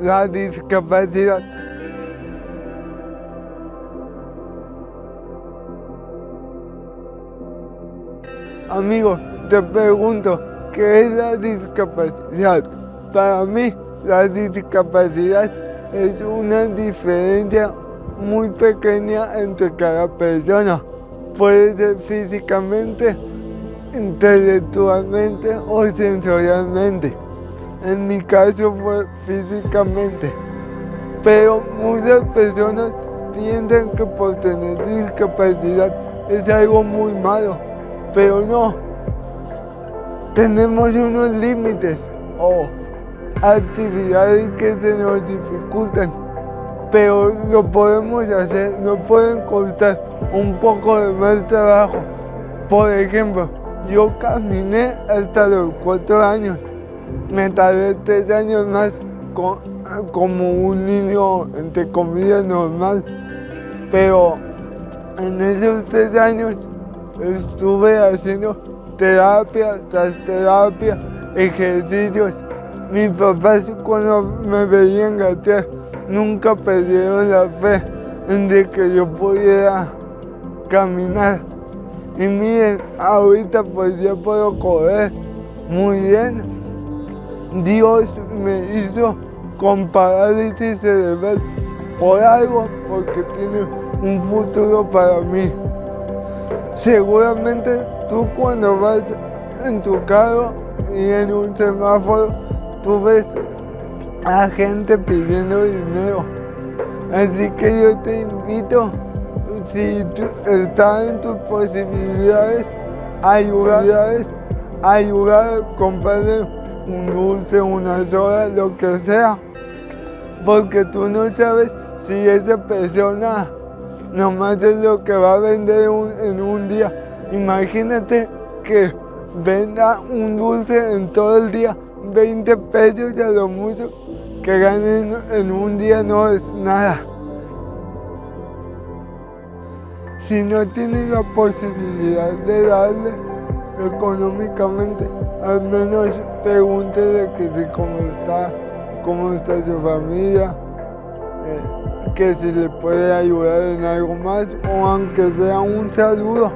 La discapacidad. Amigos, te pregunto, ¿qué es la discapacidad? Para mí, la discapacidad es una diferencia muy pequeña entre cada persona. Puede ser físicamente, intelectualmente o sensorialmente. En mi caso fue físicamente. Pero muchas personas piensan que por tener discapacidad es algo muy malo. Pero no. Tenemos unos límites o actividades que se nos dificultan. Pero lo podemos hacer, nos pueden costar un poco de más trabajo. Por ejemplo, yo caminé hasta los cuatro años. Me tardé tres años más como un niño, entre comillas, normal. Pero en esos tres años estuve haciendo terapia tras terapia, ejercicios. Mis papás cuando me veían gatear nunca perdieron la fe de que yo pudiera caminar. Y miren, ahorita pues ya puedo correr muy bien. Dios me hizo con parálisis cerebral por algo, porque tiene un futuro para mí. Seguramente tú cuando vas en tu carro y en un semáforo, tú ves a gente pidiendo dinero. Así que yo te invito, si está en tus posibilidades, ayudar, ayudar, comprarle un dulce, una soda, lo que sea. Porque tú no sabes si esa persona nomás es lo que va a vender en un día. Imagínate que venda un dulce en todo el día, 20 pesos y a lo mucho que ganen en un día no es nada. Si no tienes la posibilidad de darle económicamente, al menos pregúntele que si cómo está, cómo está su familia, eh, que si le puede ayudar en algo más o aunque sea un saludo.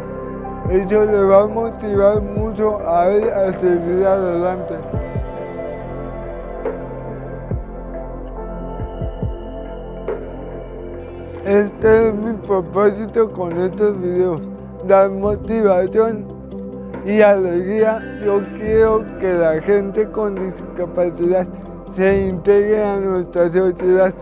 Eso le va a motivar mucho a él a seguir adelante. Este es mi propósito con estos videos, dar motivación y alegría. Yo quiero que la gente con discapacidad se integre a nuestra sociedad,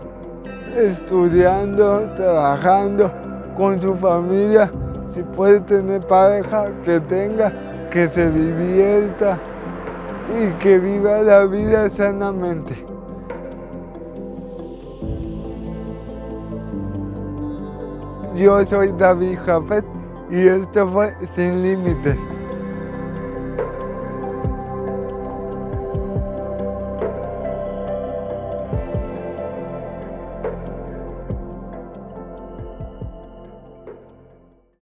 estudiando, trabajando con su familia. Si puede tener pareja, que tenga, que se divierta y que viva la vida sanamente. Yo soy David Jafet y esto fue Sin Límites.